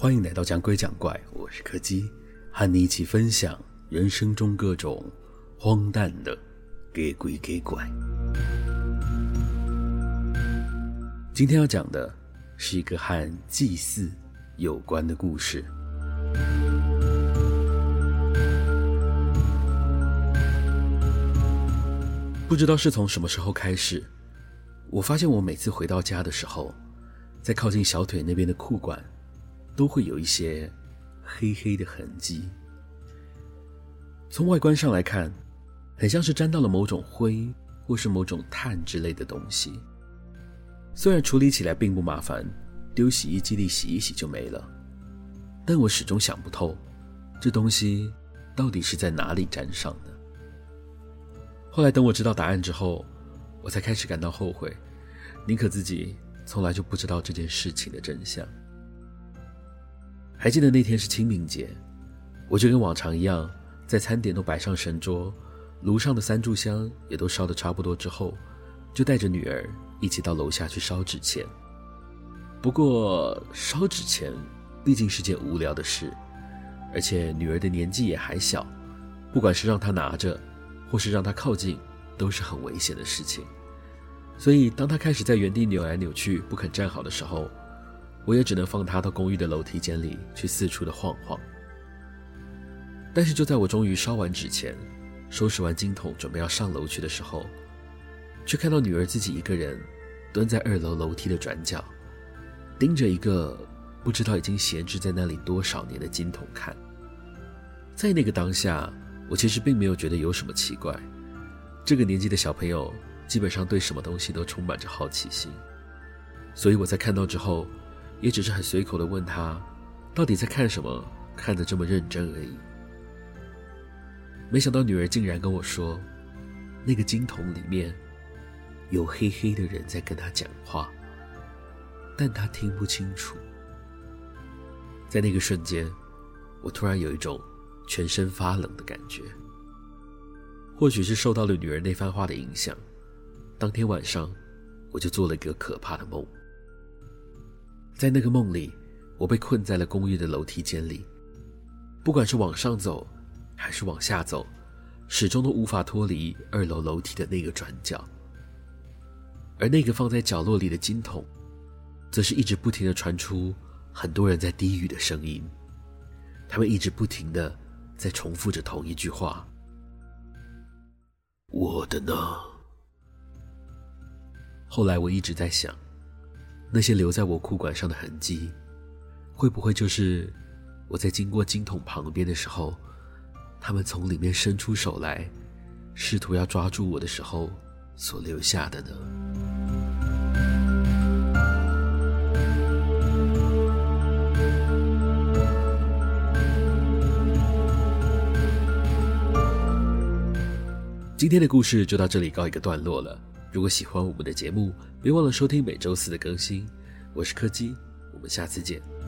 欢迎来到讲鬼讲怪，我是柯基，和你一起分享人生中各种荒诞的给鬼给怪。今天要讲的是一个和祭祀有关的故事。不知道是从什么时候开始，我发现我每次回到家的时候，在靠近小腿那边的裤管，都会有一些黑黑的痕迹。从外观上来看，很像是沾到了某种灰或是某种碳之类的东西。虽然处理起来并不麻烦，丢洗衣机里洗一洗就没了，但我始终想不透，这东西到底是在哪里沾上的。后来等我知道答案之后，我才开始感到后悔，宁可自己从来就不知道这件事情的真相。还记得那天是清明节，我就跟往常一样，在餐点都摆上神桌，炉上的三炷香也都烧得差不多之后，就带着女儿一起到楼下去烧纸钱。不过烧纸钱毕竟是件无聊的事，而且女儿的年纪也还小，不管是让她拿着，或是让她靠近，都是很危险的事情。所以，当她开始在原地扭来扭去，不肯站好的时候，我也只能放他到公寓的楼梯间里去四处的晃晃。但是，就在我终于烧完纸钱，收拾完金桶，准备要上楼去的时候，却看到女儿自己一个人蹲在二楼楼梯的转角，盯着一个不知道已经闲置在那里多少年的金桶看。在那个当下，我其实并没有觉得有什么奇怪，这个年纪的小朋友基本上对什么东西都充满着好奇心，所以我在看到之后，也只是很随口的问他，到底在看什么，看得这么认真而已。没想到女儿竟然跟我说，那个金桶里面有黑黑的人在跟他讲话，但他听不清楚。在那个瞬间，我突然有一种。全身发冷的感觉，或许是受到了女儿那番话的影响。当天晚上，我就做了一个可怕的梦。在那个梦里，我被困在了公寓的楼梯间里，不管是往上走，还是往下走，始终都无法脱离二楼楼梯的那个转角。而那个放在角落里的金桶，则是一直不停地传出很多人在低语的声音，他们一直不停地。在重复着同一句话：“我的呢？”后来我一直在想，那些留在我裤管上的痕迹，会不会就是我在经过金桶旁边的时候，他们从里面伸出手来，试图要抓住我的时候所留下的呢？今天的故事就到这里告一个段落了。如果喜欢我们的节目，别忘了收听每周四的更新。我是柯基，我们下次见。